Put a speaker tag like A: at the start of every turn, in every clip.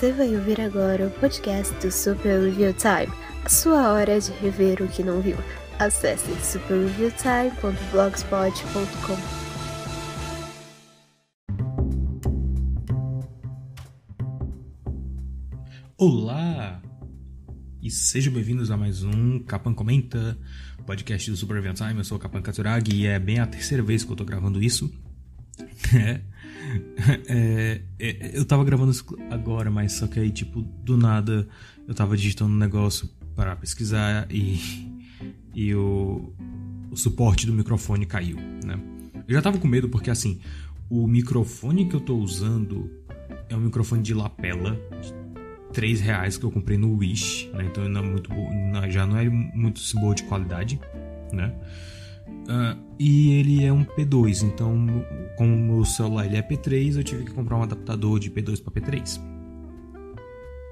A: Você vai ouvir agora o podcast do Super Review Time, a sua hora de rever o que não viu. Acesse superreviewtime.blogspot.com.
B: Olá! E sejam bem-vindos a mais um Capan Comenta, podcast do Super Review Time. Eu sou o Capan Katsuragi e é bem a terceira vez que eu tô gravando isso. É. É, é, eu tava gravando isso agora, mas só que aí, tipo, do nada eu tava digitando um negócio para pesquisar e, e o, o suporte do microfone caiu, né? Eu já tava com medo porque, assim, o microfone que eu tô usando é um microfone de lapela de 3 reais que eu comprei no Wish, né? Então não é muito, já não é muito boa de qualidade, né? Uh, e ele é um P2, então como o celular ele é P3, eu tive que comprar um adaptador de P2 para P3.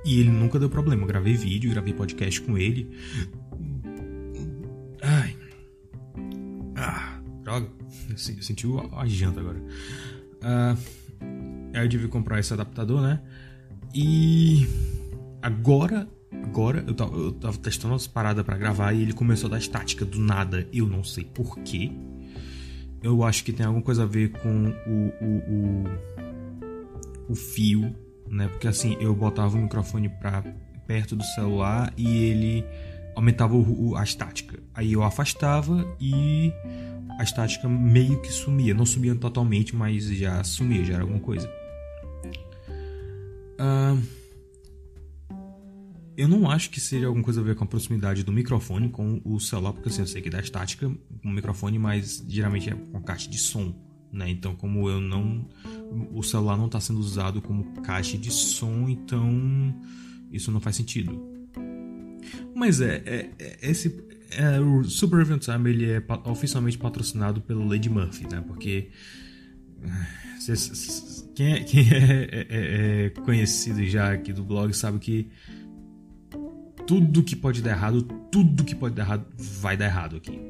B: E ele nunca deu problema. Eu gravei vídeo, gravei podcast com ele. Ai. Ah, droga. Eu senti a janta agora. Uh, aí eu tive que comprar esse adaptador, né? E agora Agora eu tava, eu tava testando as paradas para gravar e ele começou a dar estática do nada. Eu não sei porquê. Eu acho que tem alguma coisa a ver com o, o, o, o fio, né? Porque assim, eu botava o microfone pra perto do celular e ele aumentava o, a estática. Aí eu afastava e a estática meio que sumia. Não sumia totalmente, mas já sumia, já era alguma coisa. Uh, eu não acho que seja alguma coisa a ver com a proximidade do microfone com o celular, porque assim, eu sei que dá estática com o microfone, mas geralmente é com caixa de som, né? Então, como eu não. O celular não está sendo usado como caixa de som, então isso não faz sentido. Mas é, é, é esse. É, o Super Event Time ele é oficialmente patrocinado pelo Lady Murphy, né? Porque. Quem, é, quem é, é, é conhecido já aqui do blog sabe que tudo que pode dar errado, tudo que pode dar errado vai dar errado aqui,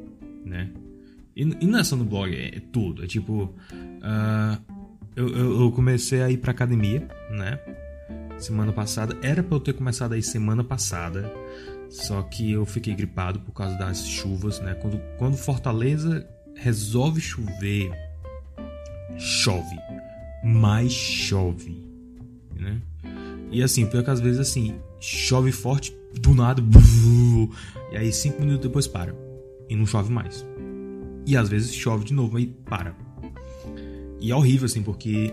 B: né? E, e não é só no blog, é, é tudo. É tipo, uh, eu, eu, eu, comecei a ir pra academia, né? Semana passada. Era pra eu ter começado aí semana passada. Só que eu fiquei gripado por causa das chuvas, né? Quando, quando Fortaleza resolve chover, chove. Mais chove, né? E assim, pior que às vezes assim, chove forte, do nada, e aí cinco minutos depois para. E não chove mais. E às vezes chove de novo, aí para. E é horrível, assim, porque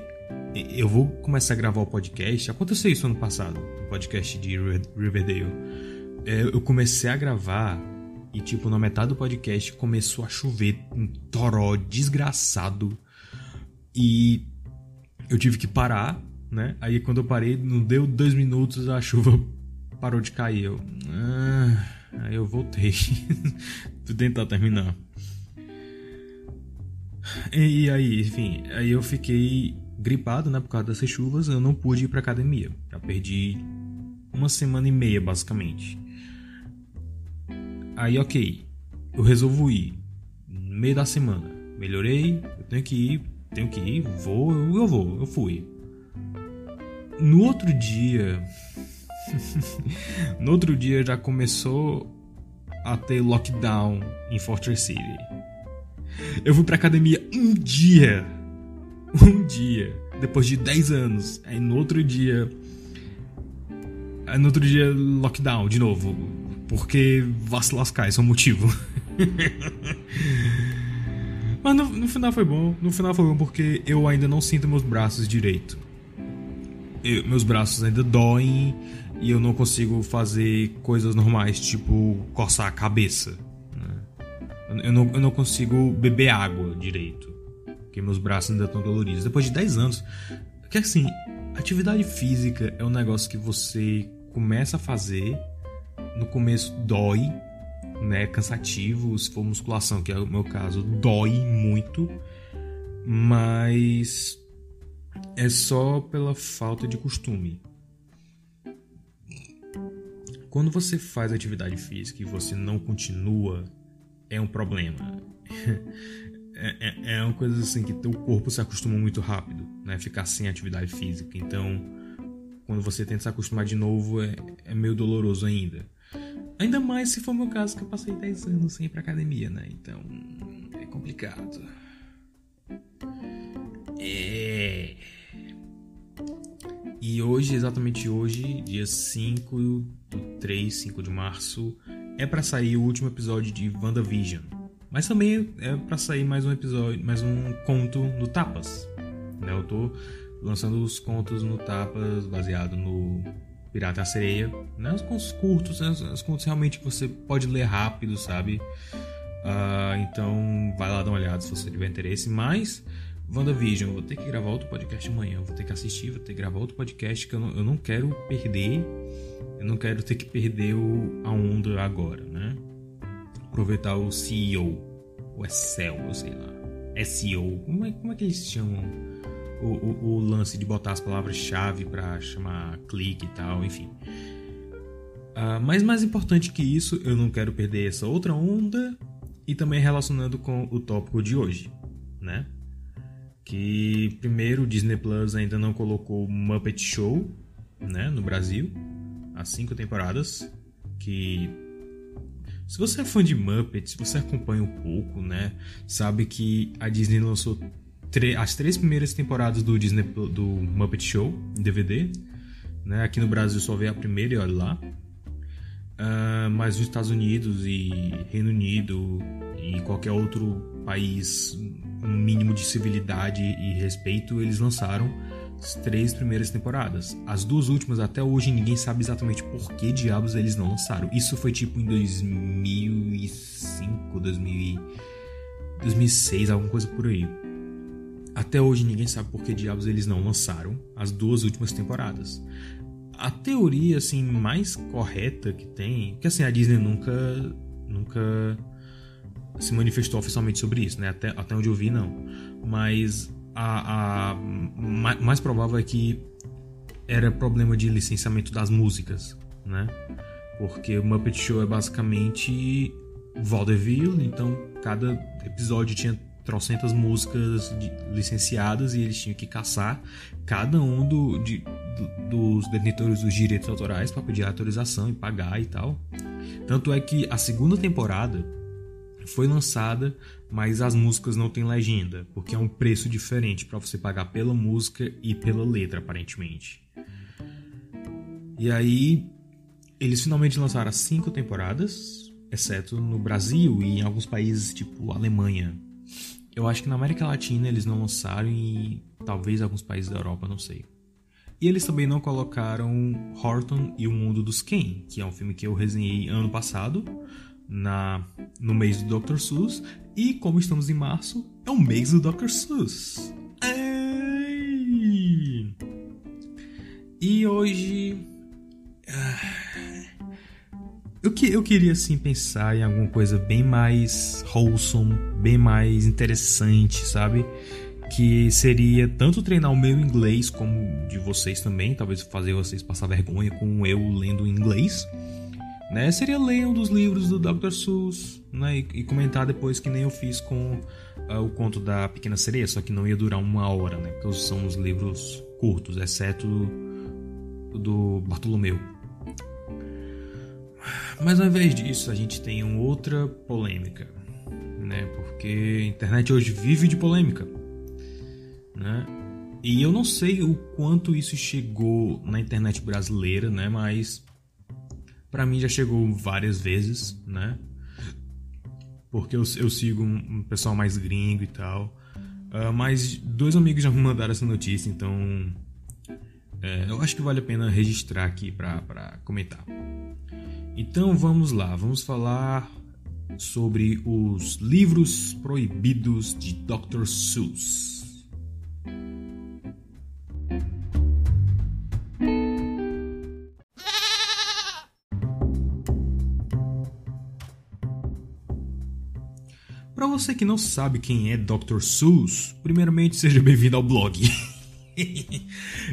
B: eu vou começar a gravar o podcast. Aconteceu isso ano passado, o podcast de Riverdale. É, eu comecei a gravar e, tipo, na metade do podcast começou a chover um toró desgraçado. E eu tive que parar, né? Aí quando eu parei, não deu dois minutos, a chuva parou de cair. Eu, ah, aí eu voltei. Fui tentar terminar. E aí, enfim, aí eu fiquei gripado, né, por causa dessas chuvas, eu não pude ir pra academia. Já perdi uma semana e meia, basicamente. Aí, ok, eu resolvo ir no meio da semana. Melhorei, eu tenho que ir, tenho que ir, vou, eu vou, eu fui. No outro dia, no outro dia já começou a ter lockdown em Fortress City. Eu fui pra academia um dia. Um dia. Depois de 10 anos. Aí no outro dia. Aí no outro dia, lockdown de novo. Porque vá se lascar, esse é o motivo. Mas no, no, final foi bom. No final foi bom porque eu ainda não sinto meus braços direito. Eu, meus braços ainda doem e eu não consigo fazer coisas normais, tipo coçar a cabeça. Né? Eu, não, eu não consigo beber água direito, porque meus braços ainda estão doloridos. Depois de 10 anos, que assim, atividade física é um negócio que você começa a fazer, no começo dói, né, cansativo, se for musculação, que é o meu caso, dói muito, mas é só pela falta de costume. Quando você faz atividade física e você não continua, é um problema. é, é, é, uma coisa assim que teu corpo se acostuma muito rápido, né? Ficar sem atividade física. Então, quando você tenta se acostumar de novo, é, é meio doloroso ainda. Ainda mais se for meu caso, que eu passei 10 anos sem ir pra academia, né? Então, é complicado. É. E hoje, exatamente hoje, dia 5 do 3, 5 de março, é para sair o último episódio de WandaVision. Mas também é para sair mais um episódio, mais um conto no Tapas. Né? Eu tô lançando os contos no Tapas baseado no Pirata a Sereia. Né? Os contos curtos, né? os contos realmente que você pode ler rápido, sabe? Uh, então vai lá dar uma olhada se você tiver interesse. Mas WandaVision, vou ter que gravar outro podcast amanhã. Vou ter que assistir, vou ter que gravar outro podcast que eu não, eu não quero perder. Eu não quero ter que perder o, a onda agora, né? Aproveitar o CEO, o SEO, eu sei lá. SEO, como é, como é que eles chamam o, o, o lance de botar as palavras-chave para chamar clique e tal, enfim. Uh, mas mais importante que isso, eu não quero perder essa outra onda e também relacionando com o tópico de hoje, né? Que primeiro o Disney Plus ainda não colocou Muppet Show, né, no Brasil, as cinco temporadas, que se você é fã de Muppets, você acompanha um pouco, né, sabe que a Disney lançou as três primeiras temporadas do Disney do Muppet Show em DVD, né? Aqui no Brasil só vê a primeira e olha lá. Uh, mas nos Estados Unidos e Reino Unido e qualquer outro país um mínimo de civilidade e respeito, eles lançaram as três primeiras temporadas. As duas últimas, até hoje, ninguém sabe exatamente por que diabos eles não lançaram. Isso foi tipo em 2005, 2000, 2006, alguma coisa por aí. Até hoje ninguém sabe por que diabos eles não lançaram as duas últimas temporadas. A teoria assim mais correta que tem, que assim a Disney nunca nunca se manifestou oficialmente sobre isso, né? Até, até onde eu vi não. Mas a, a mais provável é que era problema de licenciamento das músicas, né? Porque o Muppet Show é basicamente vaudeville, então cada episódio tinha trocentas músicas de, licenciadas e eles tinham que caçar cada um do, de, do, dos detentores dos direitos autorais para pedir autorização e pagar e tal. Tanto é que a segunda temporada foi lançada, mas as músicas não têm legenda, porque é um preço diferente para você pagar pela música e pela letra, aparentemente. E aí eles finalmente lançaram as cinco temporadas, exceto no Brasil e em alguns países tipo Alemanha, eu acho que na América Latina eles não lançaram e talvez alguns países da Europa, não sei. E eles também não colocaram Horton e o Mundo dos Ken, que é um filme que eu resenhei ano passado, na no mês do Dr. Seuss. E como estamos em março, é o mês do Dr. Seuss. E hoje. Ah, eu, que, eu queria assim pensar em alguma coisa bem mais wholesome, bem mais interessante, sabe? Que seria tanto treinar o meu inglês como de vocês também, talvez fazer vocês passar vergonha com eu lendo inglês. Né? Seria ler um dos livros do Dr. Seuss né? e, e comentar depois que nem eu fiz com uh, o conto da Pequena Sereia, só que não ia durar uma hora, né? Porque são os livros curtos, exceto do, do Bartolomeu. Mas ao invés disso, a gente tem uma outra polêmica, né? Porque a internet hoje vive de polêmica, né? E eu não sei o quanto isso chegou na internet brasileira, né? Mas para mim já chegou várias vezes, né? Porque eu, eu sigo um, pessoal mais gringo e tal. Uh, mas dois amigos já me mandaram essa notícia, então é, eu acho que vale a pena registrar aqui para comentar. Então vamos lá, vamos falar sobre os livros proibidos de Dr. Seuss. Você que não sabe quem é Dr. Seuss, primeiramente seja bem-vindo ao blog.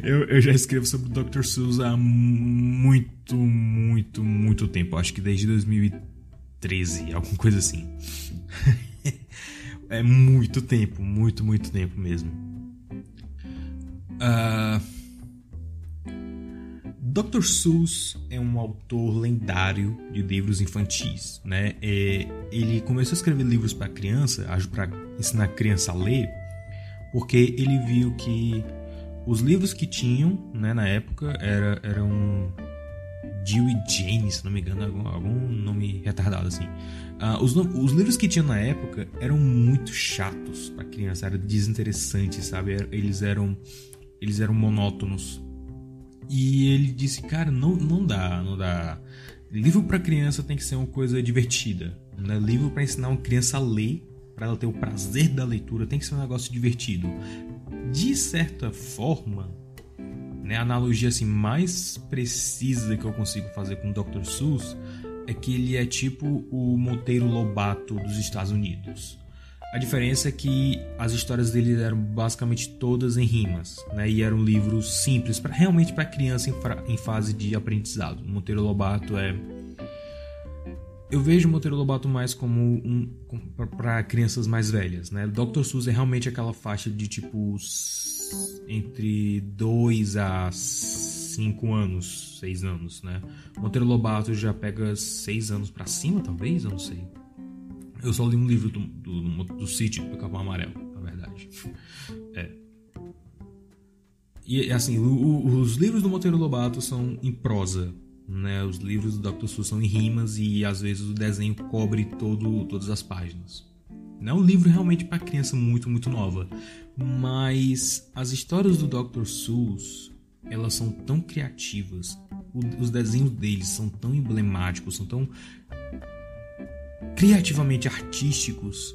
B: eu, eu, já escrevo sobre o Dr. Seuss há muito, muito, muito tempo. Acho que desde 2013, alguma coisa assim. é muito tempo, muito, muito tempo mesmo. Uh, Dr. Seuss é um autor lendário de livros infantis, né? É, ele começou a escrever livros para criança, para ensinar a criança a ler, porque ele viu que os livros que tinham, né, na época, era, eram Jill e Jane, se não me engano, algum, algum nome retardado assim. Uh, os, os, livros que tinham na época eram muito chatos para criança, eram desinteressantes, sabe? Eles eram eles eram monótonos. E ele disse, cara, não, não dá, não dá. Livro para criança tem que ser uma coisa divertida. Né? Livro para ensinar uma criança a ler, para ela ter o prazer da leitura, tem que ser um negócio divertido. De certa forma, né, a analogia assim mais precisa que eu consigo fazer com o Dr. Seuss é que ele é tipo o Monteiro Lobato dos Estados Unidos. A diferença é que as histórias dele eram basicamente todas em rimas, né? E eram livros simples para realmente para criança em, em, fase de aprendizado. Monteiro Lobato é eu vejo Monteiro Lobato mais como um para crianças mais velhas, né? Dr. Seuss é realmente aquela faixa de tipo entre 2 a 5 anos, 6 anos, né? Monteiro Lobato já pega 6 anos para cima, talvez, eu não sei. Eu só li um livro do, do, do Sítio do Capão Amarelo, na verdade. É. E assim, o, os livros do Monteiro Lobato são em prosa, né? Os livros do Dr. Seuss são em rimas e às vezes o desenho cobre todo, todas as páginas. Não é um livro realmente para criança muito, muito nova, mas as histórias do Dr. Seuss, elas são tão criativas, os desenhos deles são tão emblemáticos, são tão criativamente artísticos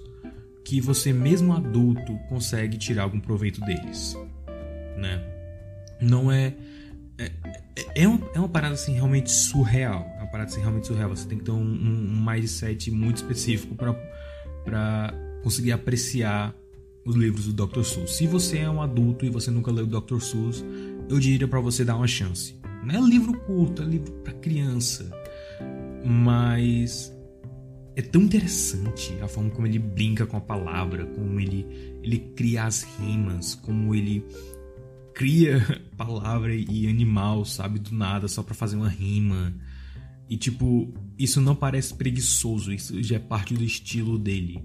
B: que você mesmo adulto consegue tirar algum proveito deles, né? Não é é, é, é, uma, é uma parada assim realmente surreal, é uma parada assim realmente surreal. Você tem que ter um, um, mindset muito específico para para conseguir apreciar os livros do Dr. Seuss. Se você é um adulto e você nunca leu o Dr. Seuss, eu diria para você dar uma chance. Não é livro curto, é livro para criança, mas é tão interessante a forma como ele brinca com a palavra, como ele, ele cria as rimas, como ele cria palavra e animal, sabe, do nada, só para fazer uma rima. E tipo, isso não parece preguiçoso, isso já é parte do estilo dele.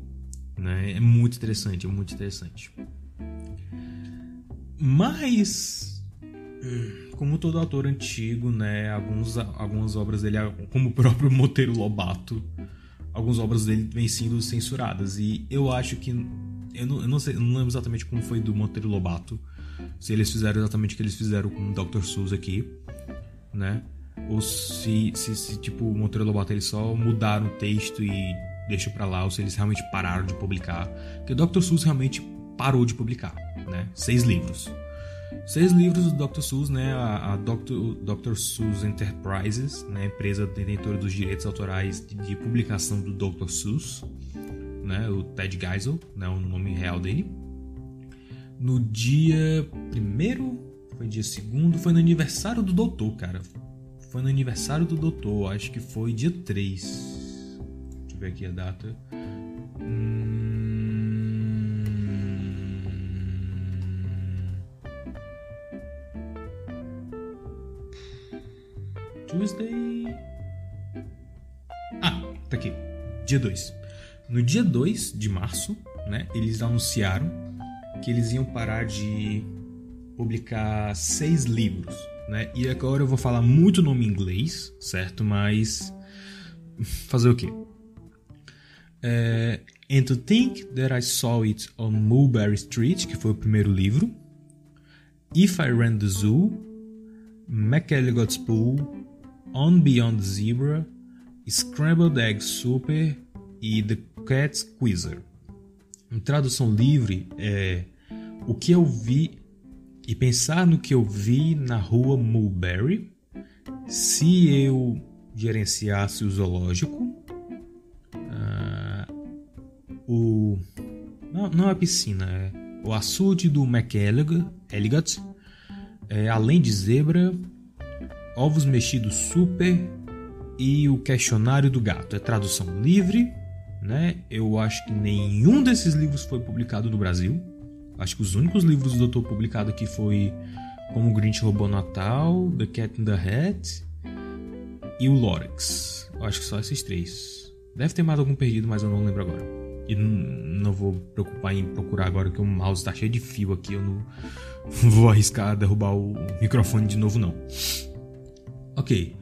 B: Né? É muito interessante, é muito interessante. Mas, como todo autor antigo, né, alguns, algumas obras dele, como o próprio Monteiro Lobato, algumas obras dele vêm sendo censuradas. E eu acho que. Eu não, eu não, sei, eu não lembro exatamente como foi do Monteiro Lobato. Se eles fizeram exatamente o que eles fizeram com o Dr. Seuss aqui, né? Ou se, se, se tipo, o Monteiro Lobato eles só mudaram o texto e deixam pra lá, ou se eles realmente pararam de publicar. Porque o Dr. Seuss realmente parou de publicar, né? Seis livros. Seis livros do Dr. Seuss, né? A, a Dr. Dr. Seuss Enterprises, né? empresa detentora dos direitos autorais de, de, publicação do Dr. Seuss, né? O Ted Geisel, né? O nome real dele. No dia primeiro, foi dia segundo, foi no aniversário do doutor, cara. Foi no aniversário do doutor, acho que foi dia 3. Deixa eu ver aqui a data. Hum... Tuesday. Ah, tá aqui. Dia 2. No dia 2 de março, né, eles anunciaram que eles iam parar de publicar seis livros, né? E agora eu vou falar muito nome inglês, certo? Mas fazer o quê? É, And to Think That I Saw It on Mulberry Street, que foi o primeiro livro. If I Ran the Zoo, McElligot's Pool, On Beyond Zebra, Scrambled Egg Super e The Cat's Quizzer. Em tradução livre é o que eu vi e pensar no que eu vi na rua Mulberry se eu gerenciasse o zoológico, uh, o não, não é piscina, é o açude do McElligott, é, além de zebra, Ovos Mexidos Super e o Questionário do Gato. É tradução livre, né? Eu acho que nenhum desses livros foi publicado no Brasil. Acho que os únicos livros do doutor publicado aqui foi como o Grinch Roubou Natal, The Cat in the Hat e o Lorax. Eu acho que só esses três. Deve ter mais algum perdido, mas eu não lembro agora. E não vou preocupar em procurar agora que o mouse está cheio de fio aqui. Eu não vou arriscar derrubar o microfone de novo, não. Ok.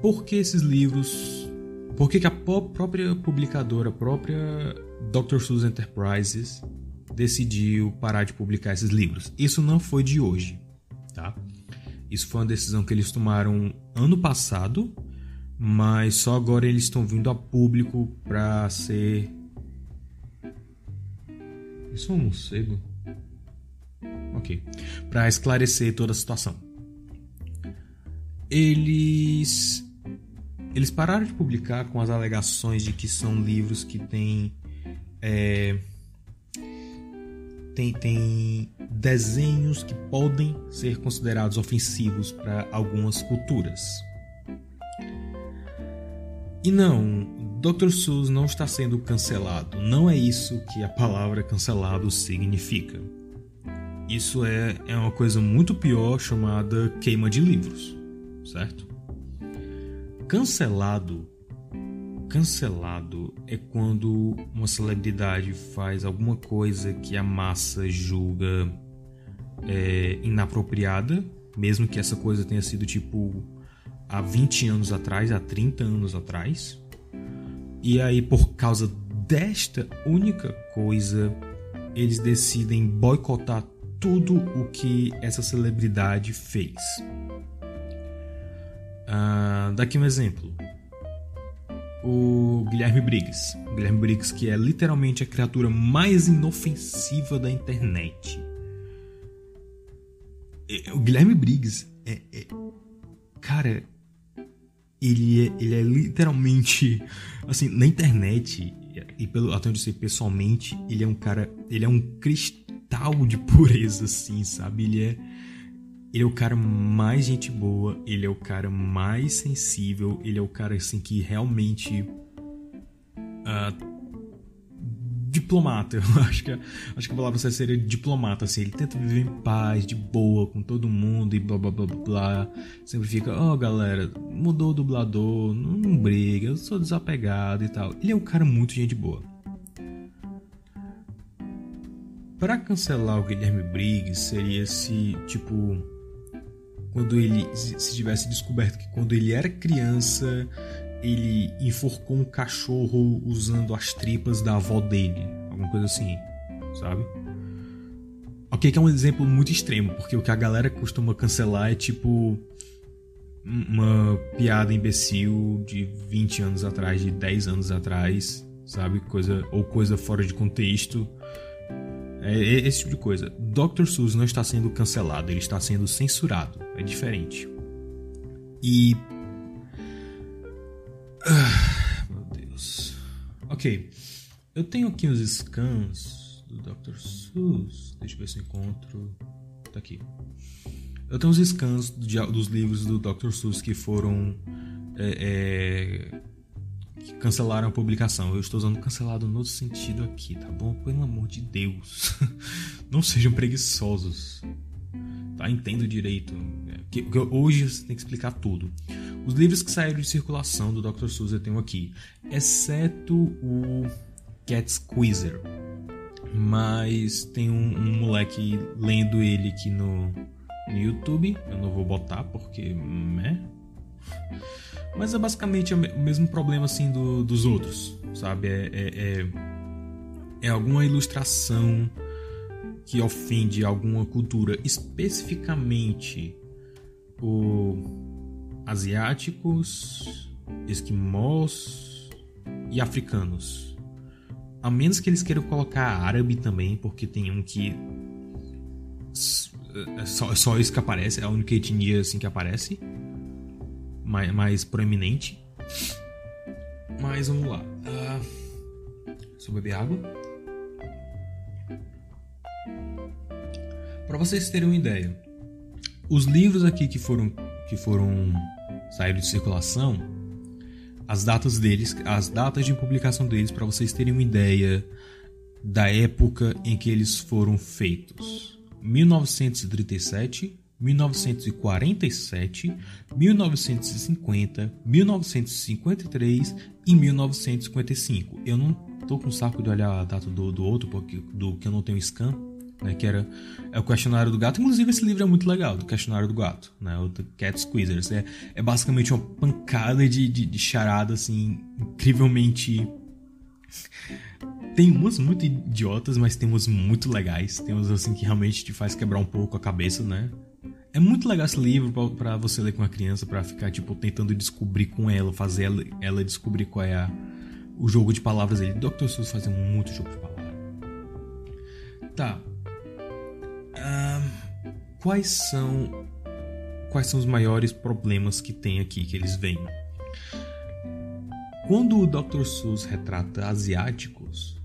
B: Por que esses livros. Por que, que a própria publicadora, a própria Dr. Seuss Enterprises decidiu parar de publicar esses livros? Isso não foi de hoje, tá? Isso foi uma decisão que eles tomaram ano passado, mas só agora eles estão vindo a público para ser. Isso é um morcego? Ok. Para esclarecer toda a situação. Eles eles pararam de publicar com as alegações de que são livros que têm é, tem, tem desenhos que podem ser considerados ofensivos para algumas culturas. E não, Dr. Seuss não está sendo cancelado. Não é isso que a palavra cancelado significa. Isso é, é uma coisa muito pior chamada queima de livros, certo? Cancelado cancelado é quando uma celebridade faz alguma coisa que a massa julga é, inapropriada, mesmo que essa coisa tenha sido tipo há 20 anos atrás, há 30 anos atrás. E aí, por causa desta única coisa, eles decidem boicotar tudo o que essa celebridade fez. Uh, daqui um exemplo o Guilherme Briggs. O Guilherme Briggs, que é literalmente a criatura mais inofensiva da internet. O Guilherme Briggs é. é cara, ele é, ele é literalmente. Assim, na internet, e pelo até onde eu sei pessoalmente, ele é um cara. Ele é um cristal de pureza, assim, sabe? Ele é ele é o cara mais gente boa, ele é o cara mais sensível, ele é o cara assim que realmente uh, diplomata, eu acho que acho que a palavra seria diplomata, assim, ele tenta viver em paz, de boa com todo mundo e blá blá blá blá, sempre fica, ó oh, galera, mudou o dublador, não, não briga, eu sou desapegado e tal. Ele é um cara muito gente boa. Para cancelar o Guilherme Briggs seria se, tipo, quando ele se tivesse descoberto que quando ele era criança ele enforcou um cachorro usando as tripas da avó dele, alguma coisa assim, sabe? Ok, que é um exemplo muito extremo, porque o que a galera costuma cancelar é tipo uma piada imbecil de 20 anos atrás, de 10 anos atrás, sabe? Coisa ou coisa fora de contexto é, é esse tipo de coisa. Dr. Seuss não está sendo cancelado, ele está sendo censurado. É diferente. E. Ah, meu Deus. Ok. Eu tenho aqui os scans do Dr. Seuss. Deixa eu ver se eu encontro. Tá aqui. Eu tenho os scans dos livros do Dr. Seuss que foram é, é, que cancelaram a publicação. Eu estou usando cancelado no sentido aqui, tá bom? Pelo amor de Deus. Não sejam preguiçosos. Tá? Entendo direito. Que, que hoje você tem que explicar tudo. Os livros que saíram de circulação do Dr. Seuss eu tenho aqui, exceto o Cat Squeezer. Mas tem um, um moleque lendo ele aqui no, no YouTube. Eu não vou botar porque. Né? Mas é basicamente o mesmo problema assim do, dos outros, sabe? É, é, é, é alguma ilustração que ofende alguma cultura, especificamente o asiáticos, esquimós e africanos. A menos que eles queiram colocar árabe também, porque tem um que é só, só isso que aparece, é a única etnia assim que aparece mais, mais proeminente. Mas vamos lá. Uh, deixa eu beber água. Para vocês terem uma ideia, os livros aqui que foram que foram saíram de circulação, as datas deles, as datas de publicação deles, para vocês terem uma ideia da época em que eles foram feitos. 1937, 1947, 1950, 1953 e 1955. Eu não tô com saco de olhar a data do, do outro, porque do que eu não tenho scan, né, que era é o questionário do gato. Inclusive esse livro é muito legal, do questionário do gato, né, o The Cat Squeezers. É, é basicamente uma pancada de, de, de charada assim incrivelmente tem umas muito idiotas, mas tem umas muito legais. Tem umas assim que realmente te faz quebrar um pouco a cabeça, né? É muito legal esse livro para você ler com uma criança, para ficar tipo tentando descobrir com ela, fazer ela, ela descobrir qual é a, o jogo de palavras dele. Dr. Seuss fazia muito jogo de palavras. Tá. Quais são quais são os maiores problemas que tem aqui que eles veem? Quando o Dr. Seuss retrata asiáticos,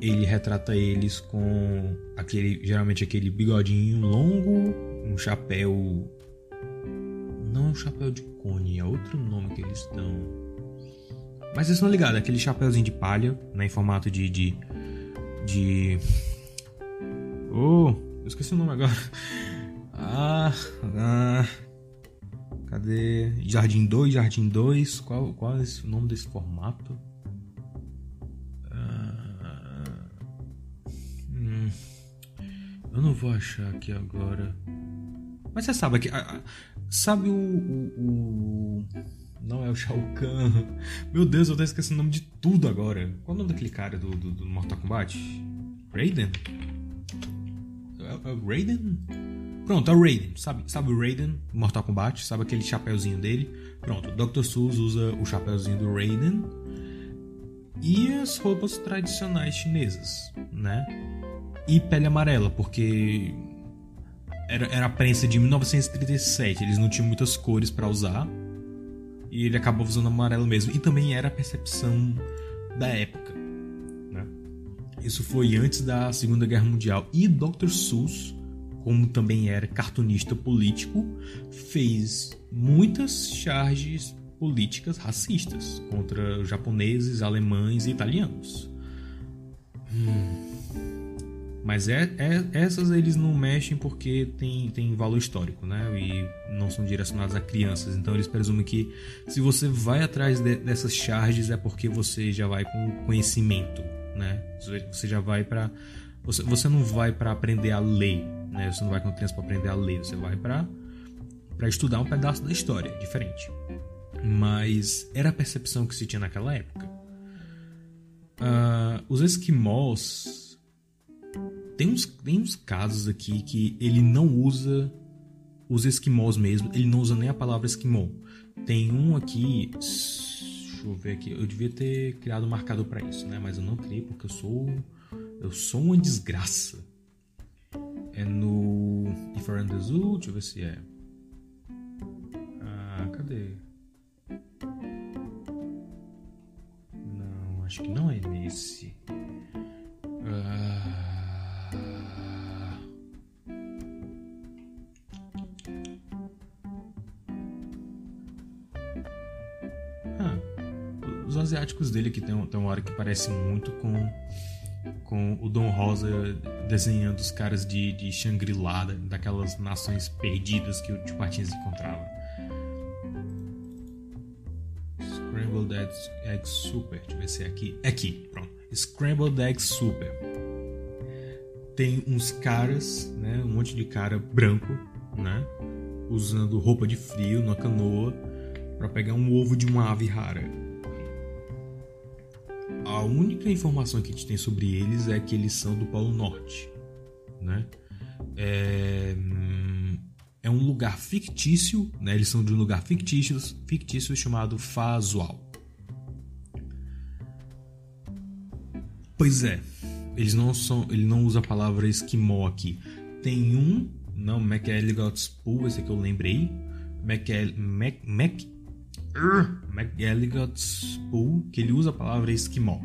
B: ele retrata eles com aquele geralmente aquele bigodinho longo, um chapéu não é um chapéu de cone, é outro nome que eles dão. Mas vocês estão ligados, aquele chapéuzinho de palha, né, em formato de de de Oh, eu esqueci o nome agora. Ah, ah Cadê? Jardim 2, Jardim 2. Qual, qual é o nome desse formato? Ah, hum, eu não vou achar aqui agora. Mas você sabe que. Sabe o, o, o, Não é o Shao Kahn. Meu Deus, eu tô esquecendo o nome de tudo agora. Qual é o nome daquele cara do, do, do Mortal Kombat? Raiden? É, é Raiden? Pronto, é o Raiden. Sabe, sabe o Raiden Mortal Kombat? Sabe aquele chapéuzinho dele? Pronto, o Dr. Seuss usa o chapéuzinho do Raiden e as roupas tradicionais chinesas, né? E pele amarela, porque era, era a prensa de 1937, eles não tinham muitas cores para usar e ele acabou usando amarelo mesmo. E também era a percepção da época? Isso foi antes da Segunda Guerra Mundial. E Dr. Seuss como também era cartunista político, fez muitas charges políticas racistas contra japoneses, alemães e italianos. Hum. Mas é, é, essas eles não mexem porque tem, tem valor histórico, né? E não são direcionadas a crianças. Então eles presumem que se você vai atrás de, dessas charges é porque você já vai com conhecimento, né? Você já vai para você, você não vai para aprender a lei, né? Você não vai com criança para aprender a ler, você vai para para estudar um pedaço da história, diferente. Mas era a percepção que se tinha naquela época. Uh, os esquimós tem uns, tem uns casos aqui que ele não usa os esquimós mesmo, ele não usa nem a palavra esquimó. Tem um aqui, deixa eu ver aqui, eu devia ter criado um marcador para isso, né? Mas eu não criei porque eu sou eu sou uma desgraça. É no If I the Zoo, deixa eu ver se é. Ah, cadê? Não, acho que não é nesse. Ah... asiáticos dele aqui tem, tem uma hora que parece muito com com o Dom Rosa desenhando os caras de, de Shangri-La, daquelas nações perdidas que o Tio Patins encontrava. Scrambled Eggs, Egg Super, deixa eu ver se é aqui. É aqui, pronto. Scrambled Egg Super. Tem uns caras, né, um monte de cara branco, né, usando roupa de frio numa canoa para pegar um ovo de uma ave rara a única informação que a gente tem sobre eles é que eles são do Polo Norte, né? É, é um lugar fictício, né? Eles são de um lugar fictício, fictício chamado Fazual. Pois é, eles não são, ele não usa a palavra esquimó aqui. Tem um, não, McElligot's esse que eu lembrei, Mac, Mac, McGilligot's Pool, que ele usa a palavra esquimó,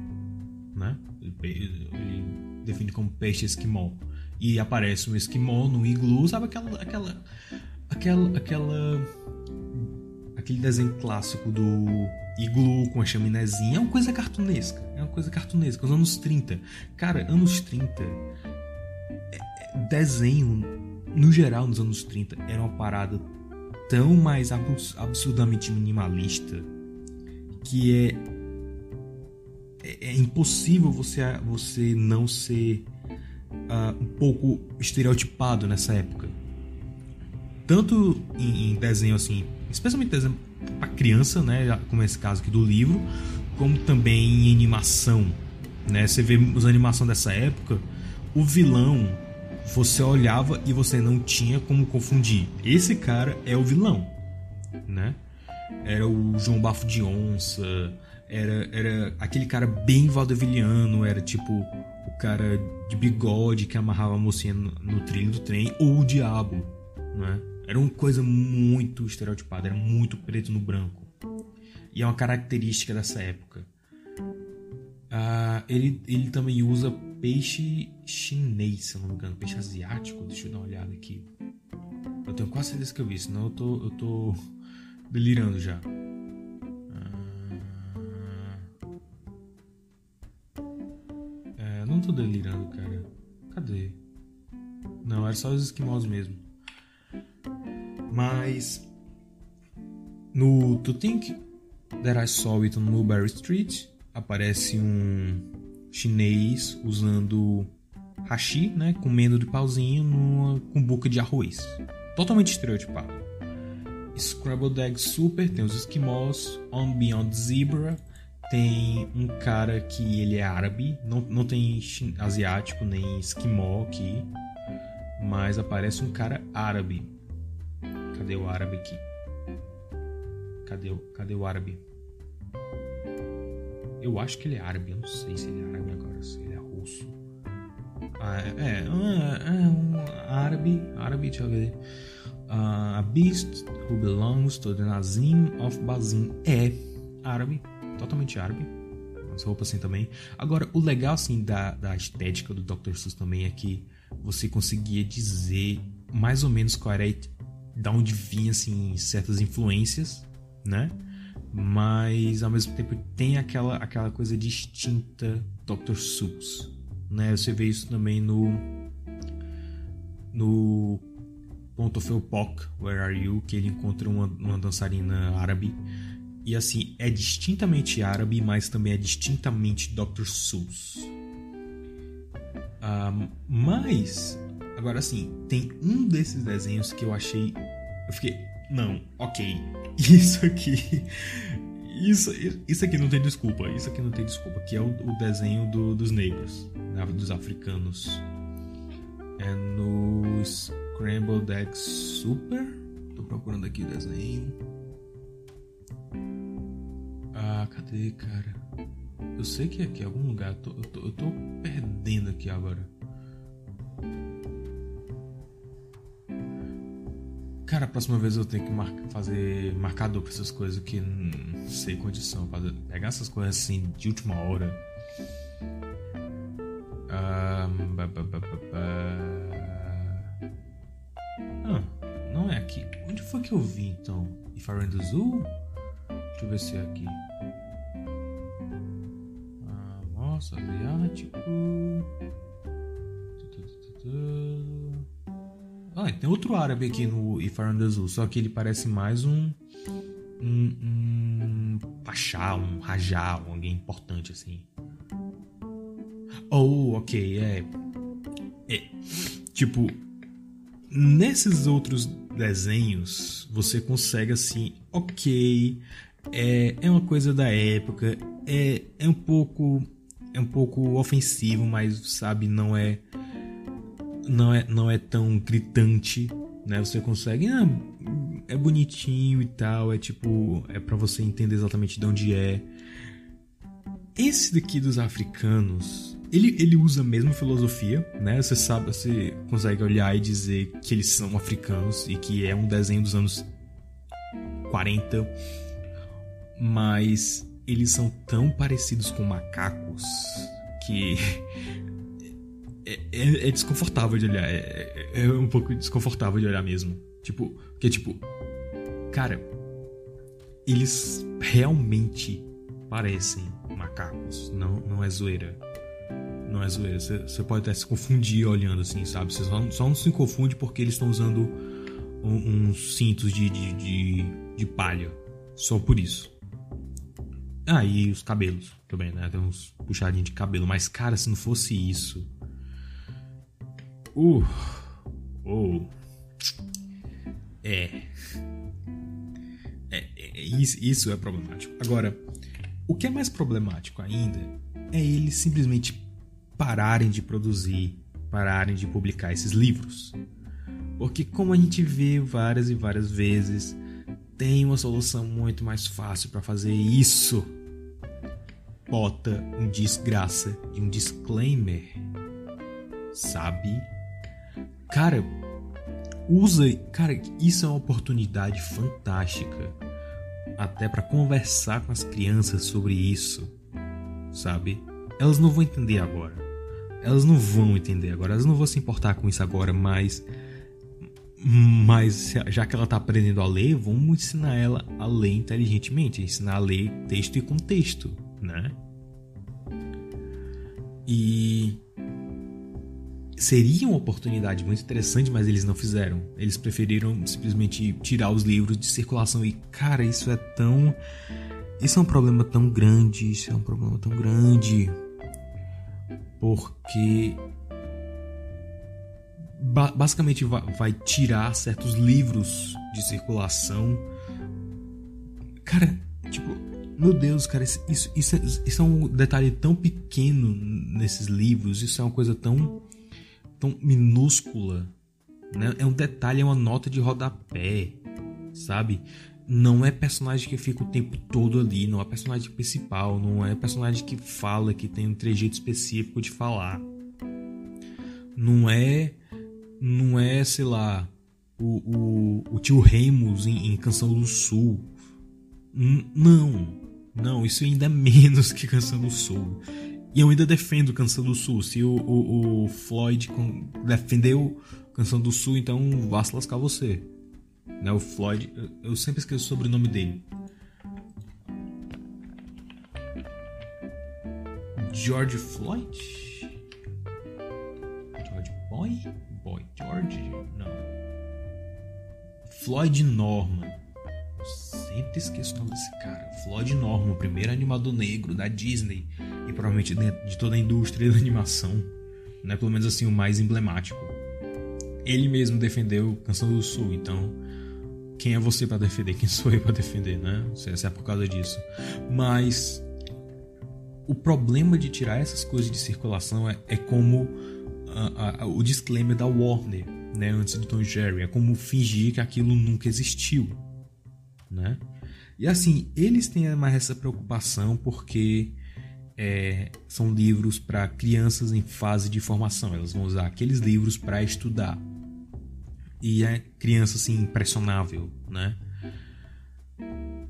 B: né? Ele, ele define como peixe esquimó. E aparece um esquimó no iglu, sabe aquela aquela aquela aquela aquele desenho clássico do iglu com a chaminézinha, é uma coisa cartunesca, é uma coisa cartunesca, os anos 30. Cara, anos 30 é, é, desenho, no geral, nos anos 30, era uma parada tão mais absurdamente minimalista que é, é, é impossível você, você não ser uh, um pouco estereotipado nessa época. Tanto em, em desenho assim, especialmente desenho para criança, né, como esse caso aqui do livro, como também em animação, né? Você vê as animações dessa época, o vilão você olhava e você não tinha como confundir. Esse cara é o vilão, né? Era o João Bafo de Onça, era, era aquele cara bem vaudevilliano, era tipo o cara de bigode que amarrava a mocinha no, no trilho do trem, ou o diabo, né? Era uma coisa muito estereotipada, era muito preto no branco. E é uma característica dessa época. Uh, ele, ele também usa peixe chinês, se eu não me engano, peixe asiático. Deixa eu dar uma olhada aqui. Eu tenho quase certeza que eu vi, senão eu tô, eu tô delirando já. Uh, é, não tô delirando, cara. Cadê? Não, era só os esquimós mesmo. Mas no To Think That I Saw It on Mulberry Street aparece um chinês usando hashi, né, comendo de pauzinho numa, com boca de arroz. Totalmente estereotipado. Scrambled Egg Super tem os esquimós, On Beyond Zebra tem um cara que ele é árabe, não, não tem asiático nem esquimó aqui, mas aparece um cara árabe. Cadê o árabe aqui? Cadê, cadê o árabe? Eu acho que ele é árabe, eu não sei se ele é árabe agora, se ele é russo. Ah, é, é, é, é um árabe, árabe, deixa eu ver. Uh, a beast who belongs to the Nazim of Bazin é árabe, totalmente árabe. As roupas assim também. Agora, o legal assim da, da estética do Dr. Seuss também é que você conseguia dizer mais ou menos qual era da onde vinha assim certas influências, né? Mas ao mesmo tempo tem aquela, aquela coisa distinta Dr. Seuss, né? Você vê isso também no no Ponto Pock, Where Are You, que ele encontra uma, uma dançarina árabe e assim é distintamente árabe, mas também é distintamente Dr. Seuss. Uh, mas agora assim tem um desses desenhos que eu achei, eu fiquei não, ok. Isso aqui. Isso, isso aqui não tem desculpa. Isso aqui não tem desculpa. Que é o, o desenho do, dos negros, né, dos africanos. É no Scrambled Egg Super. Tô procurando aqui o desenho. Ah, cadê, cara? Eu sei que é aqui em algum lugar. Eu tô, eu tô, eu tô perdendo aqui agora. Cara, a próxima vez eu tenho que mar fazer marcador pra essas coisas que não sei condição. Pra pegar essas coisas assim de última hora. Um, ba, ba, ba, ah, não é aqui. Onde foi que eu vi então? I Ran do Zoo? Deixa eu ver se é aqui. Ah, nossa, asiático. Ah, tem outro árabe aqui no Ifar Azul, só que ele parece mais um. Um. Um. Pachá, um rajá, alguém importante assim. Oh, ok, é. É. Tipo. Nesses outros desenhos, você consegue assim. Ok. É, é uma coisa da época. É, é um pouco. É um pouco ofensivo, mas sabe, não é não é, não é tão gritante, né? Você consegue, ah, é bonitinho e tal, é tipo, é para você entender exatamente de onde é. Esse daqui dos africanos, ele, ele usa a mesma filosofia, né? Você sabe, você consegue olhar e dizer que eles são africanos e que é um desenho dos anos 40, mas eles são tão parecidos com macacos que é, é, é, desconfortável de olhar. É, é, é, um pouco desconfortável de olhar mesmo. Tipo, que tipo. Cara, eles realmente parecem macacos. Não, não é zoeira. Não é zoeira. Você, pode até se confundir olhando assim, sabe? Você só, só não se confunde porque eles estão usando um, uns cintos de, de, de, de palha. Só por isso. Ah, e os cabelos também, né? Tem uns puxadinhos de cabelo. Mas, cara, se não fosse isso. Uh. Oh. É. É, é, isso, isso é problemático. Agora, o que é mais problemático ainda é eles simplesmente pararem de produzir, pararem de publicar esses livros. Porque, como a gente vê várias e várias vezes, tem uma solução muito mais fácil para fazer isso. Bota um desgraça e um disclaimer. Sabe? Cara, usa. Cara, isso é uma oportunidade fantástica. Até para conversar com as crianças sobre isso. Sabe? Elas não vão entender agora. Elas não vão entender agora. Elas não vão se importar com isso agora, mas mas já que ela está aprendendo a ler, vamos ensinar ela a ler inteligentemente, ensinar a ler texto e contexto, né? E seria uma oportunidade muito interessante, mas eles não fizeram. Eles preferiram simplesmente tirar os livros de circulação e cara, isso é tão isso é um problema tão grande, isso é um problema tão grande. Porque basicamente vai, vai tirar certos livros de circulação. Cara, tipo, meu Deus, cara, isso, isso, isso, é, isso é um detalhe tão pequeno nesses livros, isso é uma coisa tão, tão minúscula. Né? É um detalhe, é uma nota de rodapé, sabe? Não é personagem que fica o tempo todo ali, não é personagem principal, não é personagem que fala, que tem um trejeito específico de falar. Não é não é, sei lá, o, o, o tio Remus em, em, Canção do Sul. N não, não, isso ainda é menos que Canção do Sul. E eu ainda defendo Canção do Sul. Se o, o, o Floyd defendeu Canção do Sul, então vá se lascar você. Né, o Floyd, eu sempre esqueço o sobrenome dele. George Floyd? George Boy? Boy George? Não. Floyd Norman. sempre esqueço o nome desse cara. Floyd Norman, o primeiro animador negro da Disney e provavelmente de toda a indústria da animação, né? Pelo menos assim o mais emblemático. Ele mesmo defendeu Canção do Sul, então quem é você para defender? Quem sou eu para defender, né? Se é por causa disso. Mas o problema de tirar essas coisas de circulação é, é como a, a, o disclaimer da Warner, né, antes do Tom Jerry, é como fingir que aquilo nunca existiu, né? E assim, eles têm mais essa preocupação porque é, são livros para crianças em fase de formação. Elas vão usar aqueles livros para estudar. E é criança assim impressionável, né?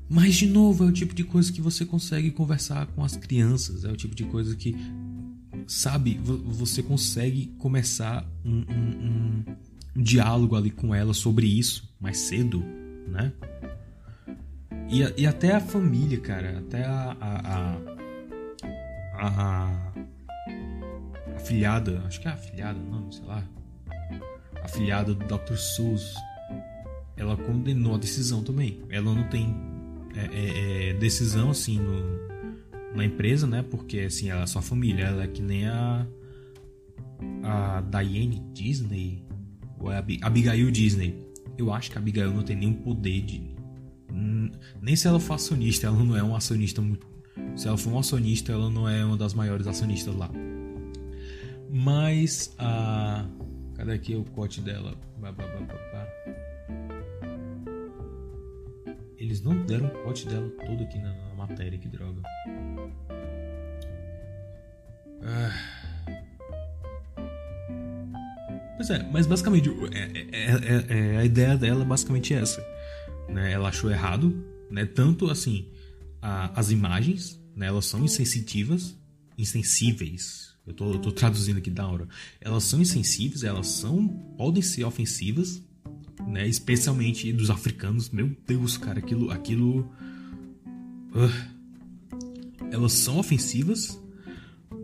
B: Mas de novo, é o tipo de coisa que você consegue conversar com as crianças, é o tipo de coisa que sabe, você consegue começar um, um, um, diálogo ali com ela sobre isso mais cedo, né? E, e até a família, cara, até a a, a, a, a filhada, acho que é a filhada, não, sei lá, a filhada do Dr. Seuss, ela condenou a decisão também. Ela não tem é, é, é, decisão assim no, na empresa, né? Porque assim, ela é sua família, ela é que nem a a Diane Disney ou é a Abigail Disney. Eu acho que a Abigail não tem nenhum poder de nem se ela for acionista, ela não é um acionista muito se ela for um acionista, ela não é uma das maiores acionistas lá. Mas a cadê aqui o corte dela? Eles não deram o pote dela todo aqui na, na matéria, que droga. Ah. Pois é, mas basicamente é, é, é, é, a ideia dela é basicamente essa. Né? Ela achou errado, né? tanto assim, a, as imagens, né? elas são insensitivas, insensíveis. Eu tô, eu tô traduzindo aqui da hora. Elas são insensíveis, elas são podem ser ofensivas, né? Especialmente dos africanos. Meu Deus, cara, aquilo, aquilo. Uh, elas são ofensivas,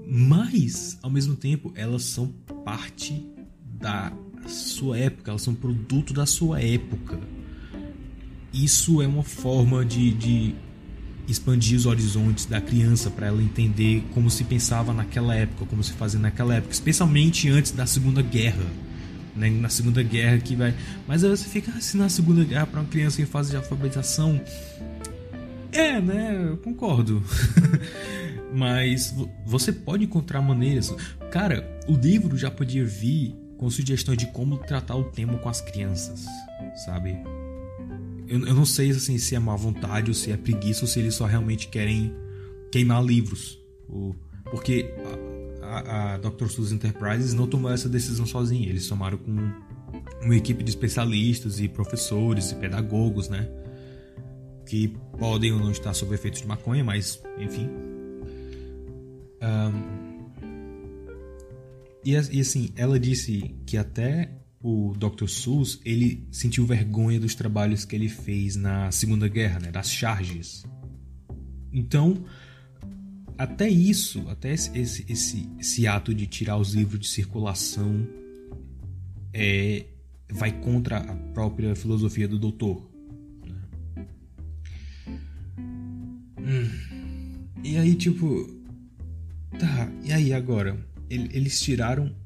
B: Mas, ao mesmo tempo, elas são parte da sua época, elas são produto da sua época. Isso é uma forma de, de expandir os horizontes da criança para ela entender como se pensava naquela época, como se fazia naquela época, especialmente antes da Segunda Guerra. Né? Na Segunda Guerra que vai. Mas aí você fica assim na Segunda Guerra para uma criança em fase de alfabetização. É, né? Eu concordo. Mas você pode encontrar maneiras. Cara, o livro já podia vir com sugestões de como tratar o tema com as crianças, sabe? Eu, eu não sei assim, se é má vontade ou se é preguiça ou se eles só realmente querem queimar livros. Ou, porque a, a, a Dr. Seuss Enterprises não tomou essa decisão sozinha. Eles tomaram com uma equipe de especialistas e professores e pedagogos, né? Que podem ou não estar sob efeitos de maconha, mas enfim. Um, e, e assim, ela disse que até o Dr. Seuss, ele sentiu vergonha dos trabalhos que ele fez na Segunda Guerra, né, das charges. Então, até isso, até esse, esse, esse, esse ato de tirar os livros de circulação é, vai contra a própria filosofia do doutor. Né? Hum. E aí, tipo. Tá, e aí agora? Eles tiraram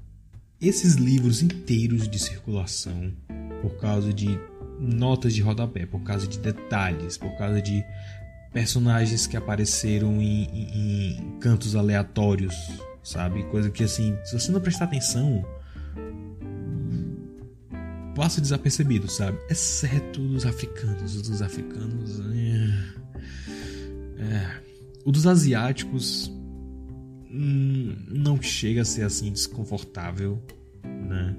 B: esses livros inteiros de circulação por causa de notas de rodapé, por causa de detalhes, por causa de personagens que apareceram em, em, em cantos aleatórios, sabe? Coisa que assim, se você não prestar atenção, passa desapercebido, sabe? Exceto dos africanos. Os dos africanos. É, é. O dos asiáticos Hum, não chega a ser assim desconfortável, né?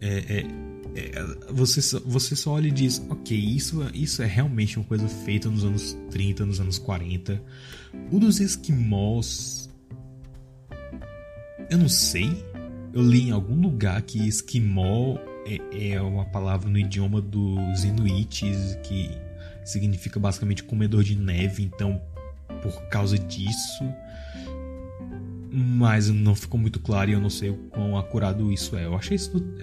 B: É, é, é, você, só, você só olha e diz, ok, isso, isso é realmente uma coisa feita nos anos 30, nos anos 40. O dos esquimós. Eu não sei. Eu li em algum lugar que esquimó é, é uma palavra no idioma dos inuites que significa basicamente comedor de neve, então por causa disso. Mas não ficou muito claro e eu não sei o quão acurado isso é. Eu achei isso. No,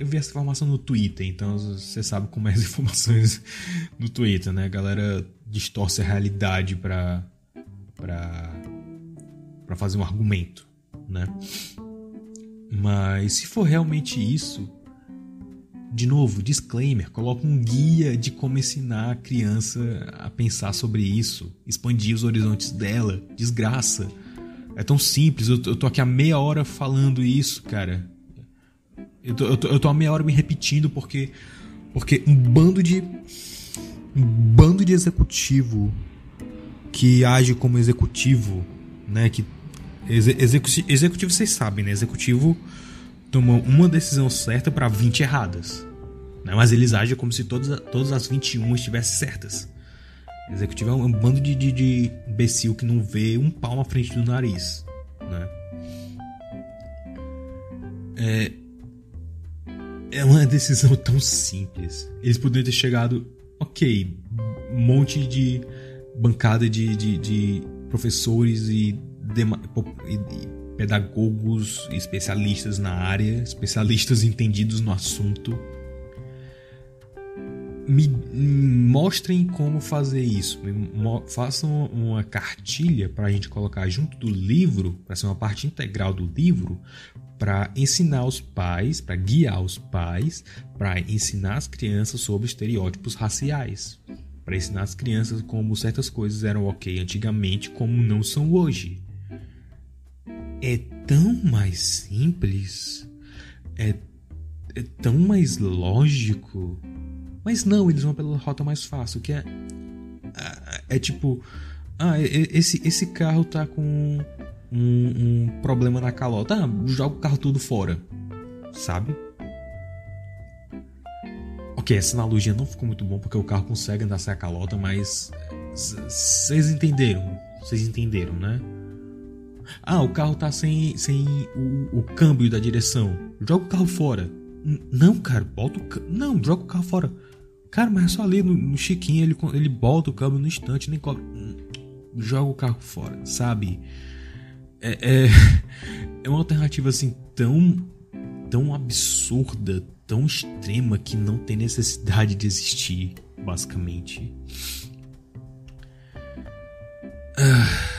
B: eu vi essa informação no Twitter, então você sabe como é as informações no Twitter, né? A galera distorce a realidade pra. pra. pra fazer um argumento, né? Mas se for realmente isso, de novo, disclaimer, coloca um guia de como ensinar a criança a pensar sobre isso, expandir os horizontes dela, desgraça. É tão simples, eu tô, aqui há meia hora falando isso, cara. Eu tô, eu tô, eu tô há meia hora me repetindo porque porque um bando de um bando de executivo que age como executivo, né, que executivo, executivo vocês sabem, né? Executivo tomam uma decisão certa para 20 erradas. Né? Mas eles agem como se todas, todas as 21 estivessem certas. O executivo é um bando de, de, de imbecil que não vê um pau na frente do nariz. Né? É, é uma decisão tão simples. Eles poderiam ter chegado, ok, um monte de bancada de, de, de professores e, e, e pedagogos especialistas na área, especialistas entendidos no assunto. Me mostrem como fazer isso. Façam uma cartilha para a gente colocar junto do livro, para ser uma parte integral do livro, para ensinar os pais, para guiar os pais, para ensinar as crianças sobre estereótipos raciais, para ensinar as crianças como certas coisas eram ok antigamente, como não são hoje é tão mais simples, é, é tão mais lógico. Mas não, eles vão pela rota mais fácil, que é. É, é tipo. Ah, esse, esse carro tá com um, um problema na calota. Ah, joga o carro tudo fora. Sabe? Ok, essa analogia não ficou muito bom porque o carro consegue andar sem a calota, mas. Vocês entenderam? Vocês entenderam, né? Ah, o carro tá sem, sem o, o câmbio da direção. Joga o carro fora. Não, cara, bota o Não, joga o carro fora. Cara, mas é só ali no, no Chiquinho ele, ele bota o câmbio no instante, nem cobra. Joga o carro fora, sabe? é, é, é uma alternativa assim tão, tão absurda, tão extrema que não tem necessidade de existir, basicamente. Ah.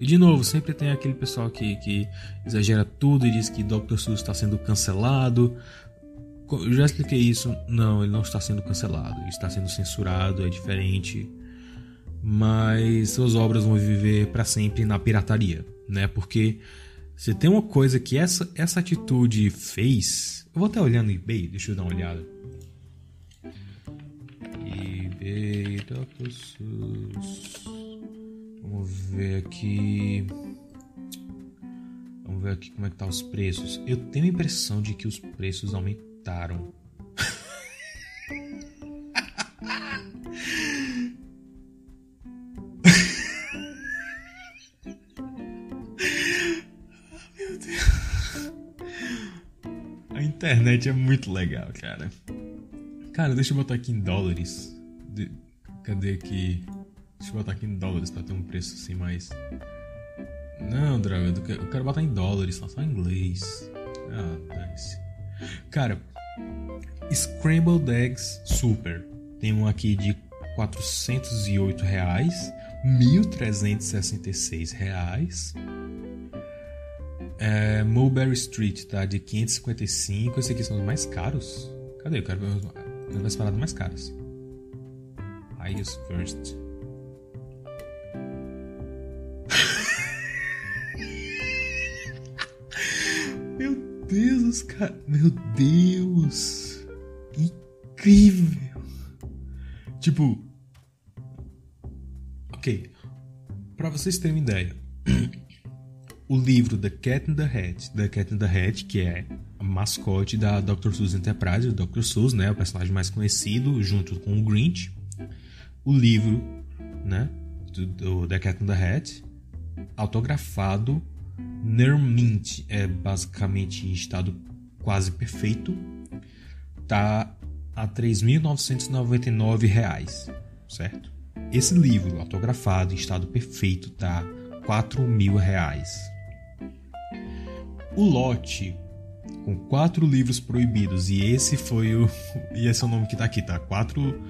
B: E de novo, sempre tem aquele pessoal que, que exagera tudo e diz que Dr. Seuss está sendo cancelado. Eu já expliquei isso. Não, ele não está sendo cancelado. Ele está sendo censurado, é diferente. Mas suas obras vão viver para sempre na pirataria, né? Porque se tem uma coisa que essa, essa atitude fez. Eu vou até olhar no eBay, deixa eu dar uma olhada. eBay Dr. Seuss. Vamos ver aqui. Vamos ver aqui como é que tá os preços. Eu tenho a impressão de que os preços aumentaram. A internet é muito legal, cara. Cara, deixa eu botar aqui em dólares. De... Cadê aqui? Deixa eu botar aqui em dólares pra ter um preço assim mais. Não, droga, eu quero botar em dólares, só em inglês. Ah, dane-se. Cara, Scrambled Eggs Super. Tem um aqui de 408 reais, 1.366 reais. É, Mulberry Street tá de 555. Esses aqui são os mais caros. Cadê? Eu quero ver as paradas mais caras. Highest First. Deus, cara. Meu Deus incrível. Tipo. Ok. Pra vocês terem uma ideia. o livro The Cat in the Hat, The Cat in the Hat, que é a mascote da Dr. Seuss Enterprise, o Dr. Seuss, né, o personagem mais conhecido, junto com o Grinch. O livro, né, do, do The Cat in the Hat, autografado, near mint, é basicamente em estado quase perfeito, tá a R$ 3.999, certo? Esse livro, autografado, em estado perfeito, tá R$ 4.000. O lote com quatro livros proibidos e esse foi o e esse é o nome que tá aqui, tá? Quatro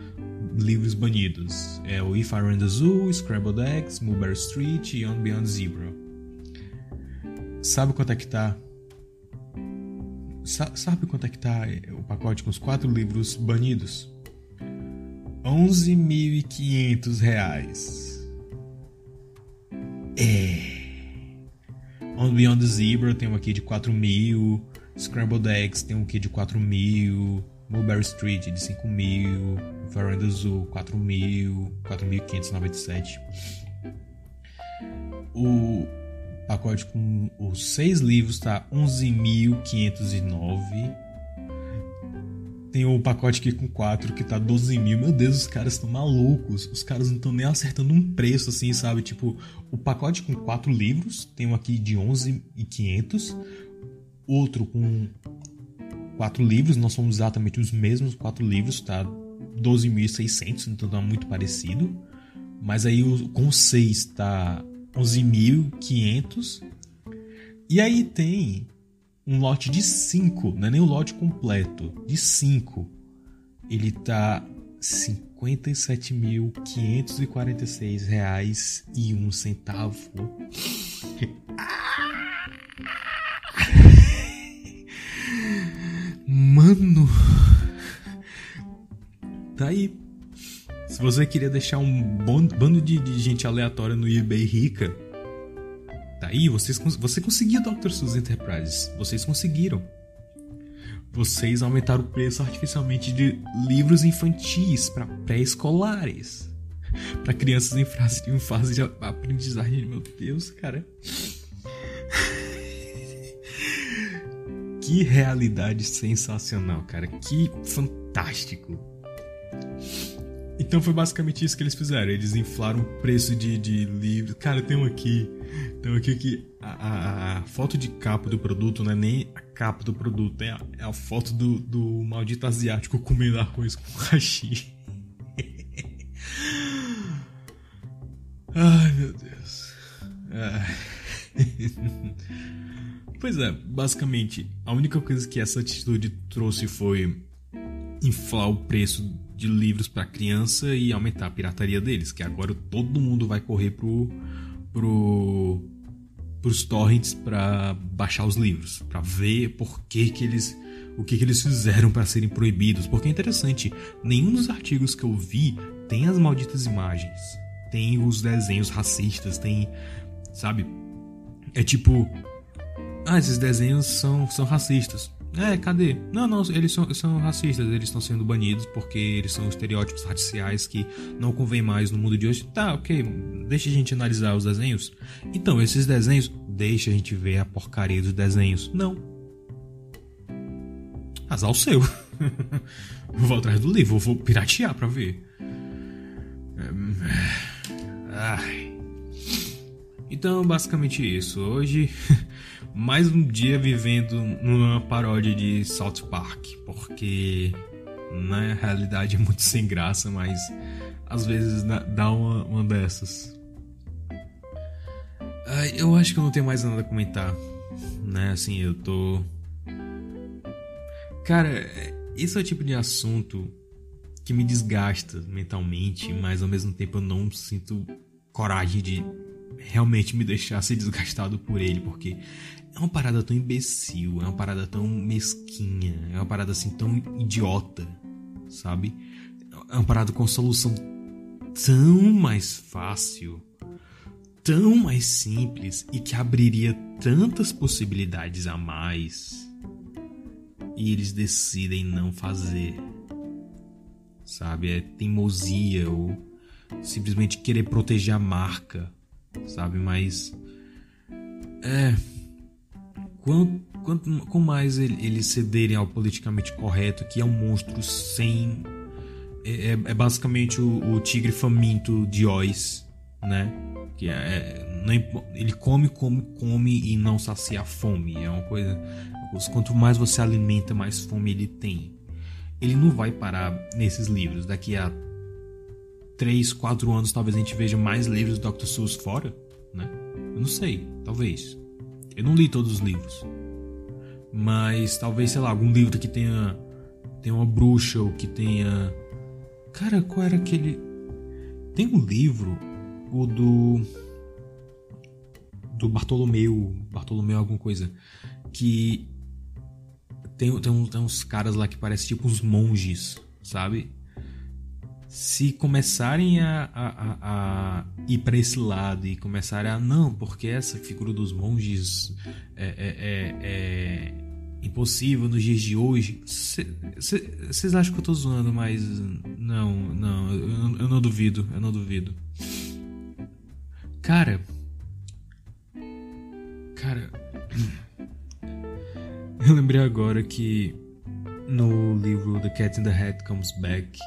B: livros banidos. É o If I Ran the Zoo, Scrambled Eggs, Mulberry Street e On Beyond Zebra. Sabe quanto é que tá Sabe quanto é que tá é, o pacote com os quatro livros banidos? 11.500 reais. É. On Beyond the Zebra tem um aqui de 4 mil. Scrambled Eggs tem um aqui de 4 mil. Mulberry Street de 5 mil. Veranda Zoo 4 mil. 4.597. O pacote com os seis livros tá 11.509. Tem o pacote aqui com quatro que tá 12 mil. Meu Deus, os caras estão malucos. Os caras não estão nem acertando um preço assim, sabe? Tipo, o pacote com quatro livros tem um aqui de 11.500. Outro com quatro livros, não são exatamente os mesmos quatro livros, tá 12.600, então tá muito parecido. Mas aí com seis tá 11.500. E aí tem um lote de 5, não é nem o lote completo, de 5. Ele tá 57.546 reais e um centavo. Mano, tá aí se você queria deixar um bando de, de gente aleatória no eBay rica, tá aí, vocês, você conseguiu Dr. Seuss Enterprises. Vocês conseguiram. Vocês aumentaram o preço artificialmente de livros infantis para pré-escolares. para crianças em fase, em fase de aprendizagem. Meu Deus, cara. que realidade sensacional, cara. Que fantástico. Então foi basicamente isso que eles fizeram. Eles inflaram o preço de, de livros. Cara, tem um aqui. Tem um aqui que a, a, a, foto de capa do produto não é nem a capa do produto, é a, é a foto do, do maldito asiático comendo arroz com hashi. Ai meu Deus. É. pois é, basicamente, a única coisa que essa atitude trouxe foi inflar o preço de livros para criança e aumentar a pirataria deles, que agora todo mundo vai correr pro pro pros torrents para baixar os livros, para ver por que que eles o que, que eles fizeram para serem proibidos, porque é interessante, nenhum dos artigos que eu vi tem as malditas imagens, tem os desenhos racistas, tem, sabe? É tipo, ah, esses desenhos são, são racistas. É, cadê? Não, não, eles são, são racistas, eles estão sendo banidos porque eles são estereótipos raciais que não convém mais no mundo de hoje. Tá, ok, deixa a gente analisar os desenhos. Então, esses desenhos, deixa a gente ver a porcaria dos desenhos. Não. Azar o seu. vou atrás do livro, vou piratear pra ver. Ai. Então, basicamente isso. Hoje, mais um dia vivendo numa paródia de South Park, porque na realidade é muito sem graça, mas às vezes dá uma, uma dessas. Ai, eu acho que eu não tenho mais nada a comentar, né? Assim, eu tô. Cara, esse é o tipo de assunto que me desgasta mentalmente, mas ao mesmo tempo eu não sinto coragem de realmente me deixar ser desgastado por ele, porque é uma parada tão imbecil, é uma parada tão mesquinha, é uma parada assim tão idiota, sabe? É uma parada com solução tão mais fácil, tão mais simples e que abriria tantas possibilidades a mais. E eles decidem não fazer. Sabe? É teimosia ou simplesmente querer proteger a marca sabe? Mas. É. Quanto, quanto com mais eles cederem ao politicamente correto, que é um monstro sem. É, é, é basicamente o, o, tigre faminto de Oz, né? Que é, é não, ele come, come, come e não sacia a fome. É uma coisa. Quanto mais você alimenta, mais fome ele tem. Ele não vai parar nesses livros. Daqui a 3, 4 anos talvez a gente veja mais livros do Dr. Seuss fora, né? Eu não sei, talvez. Eu não li todos os livros. Mas talvez, sei lá, algum livro que tenha tenha uma bruxa ou que tenha Cara, qual era aquele Tem um livro o do do Bartolomeu, Bartolomeu alguma coisa, que tem, tem, tem uns caras lá que parecem tipo uns monges, sabe? Se começarem a, a, a, ir para esse lado e começarem a não, porque essa figura dos monges é, é, é, é impossível nos dias de hoje. Vocês acham que eu tô zoando, mas não, não, eu, eu não duvido, eu não duvido. Cara, cara, eu lembrei agora que no livro The Cat in the Hat Comes Back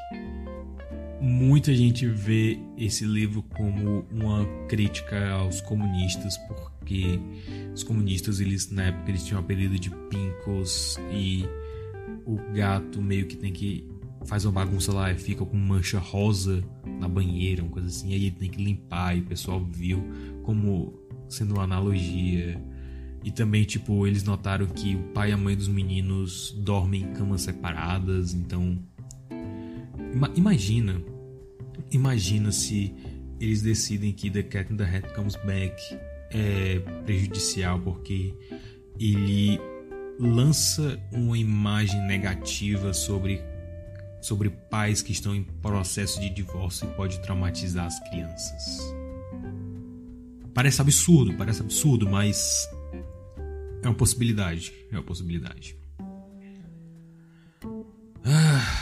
B: muita gente vê esse livro como uma crítica aos comunistas, porque os comunistas, eles na época eles tinham o apelido de pincos e o gato meio que tem que faz uma bagunça lá e fica com mancha rosa na banheira, uma coisa assim, e aí ele tem que limpar e o pessoal viu como sendo uma analogia. E também, tipo, eles notaram que o pai e a mãe dos meninos dormem em camas separadas, então imagina Imagina se eles decidem que The Cat in the Hat Comes Back é prejudicial porque ele lança uma imagem negativa sobre sobre pais que estão em processo de divórcio e pode traumatizar as crianças. Parece absurdo, parece absurdo, mas é uma possibilidade, é uma possibilidade. Ah.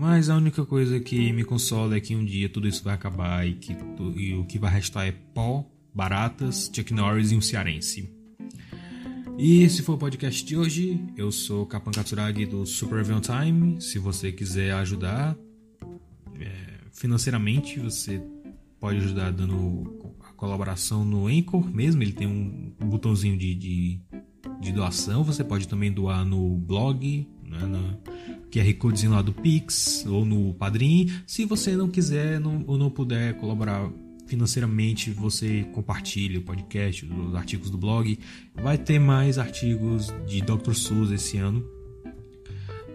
B: Mas a única coisa que me consola é que um dia tudo isso vai acabar e que e o que vai restar é pó, baratas, Chuck Norris e um cearense. E esse foi o podcast de hoje. Eu sou Kapan Katsuragi do Super Review Time. Se você quiser ajudar é, financeiramente, você pode ajudar dando a colaboração no Anchor mesmo. Ele tem um botãozinho de, de, de doação. Você pode também doar no blog, né, na, QR Codezinho lá do Pix ou no Padrim. Se você não quiser não, ou não puder colaborar financeiramente você compartilha o podcast, os artigos do blog. Vai ter mais artigos de Dr. Seuss esse ano.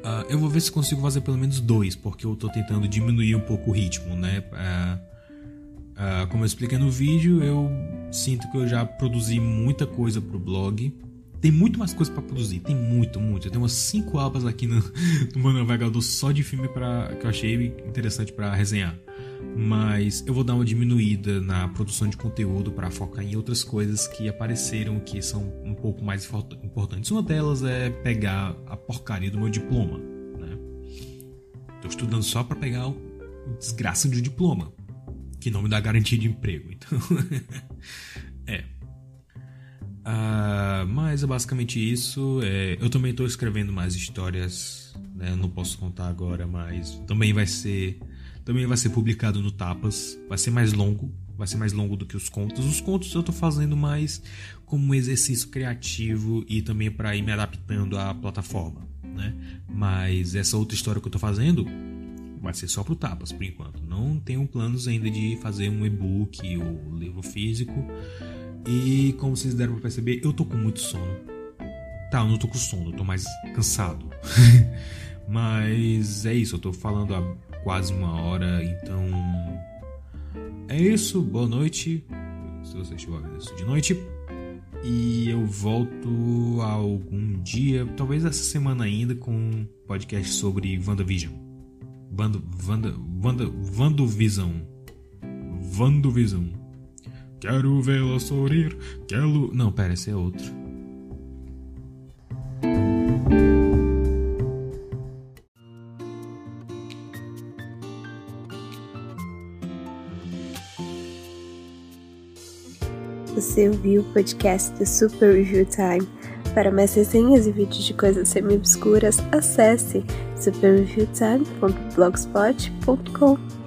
B: Uh, eu vou ver se consigo fazer pelo menos dois, porque eu estou tentando diminuir um pouco o ritmo, né? Uh, uh, como eu expliquei no vídeo, eu sinto que eu já produzi muita coisa pro blog. Tem muito mais coisa para produzir, tem muito, muito. Eu tenho umas 5 abas aqui no, no meu navegador só de filme pra, que eu achei interessante para resenhar mas eu vou dar uma diminuída na produção de conteúdo para focar em outras coisas que apareceram que são um pouco mais importantes. Uma delas é pegar a porcaria do meu diploma. Né? Tô estudando só para pegar o desgraça de um diploma, que não me dá garantia de emprego. Então, Uh, mas é basicamente isso. É, eu também estou escrevendo mais histórias. Né? Não posso contar agora, mas também vai ser também vai ser publicado no Tapas. Vai ser mais longo. Vai ser mais longo do que os contos. Os contos eu tô fazendo mais como um exercício criativo e também para ir me adaptando à plataforma, né? Mas essa outra história que eu tô fazendo vai ser só pro Tapas por enquanto. Não tenho planos ainda de fazer um e-book ou livro físico. E como vocês deram pra perceber, eu tô com muito sono. Tá, eu não tô com sono, eu tô mais cansado. Mas é isso, eu tô falando há quase uma hora, então. É isso, boa noite. Se você estiver ouvindo isso de noite. E eu volto algum dia, talvez essa semana ainda, com um podcast sobre WandaVision. Vanda, Vanda, Vanda, Vandovision. Vandovision. Quero vê-la sorrir, quero... Não, pera, esse é outro.
A: Você ouviu o podcast do Super Review Time. Para mais resenhas e vídeos de coisas semi-obscuras, acesse superreviewtime.blogspot.com.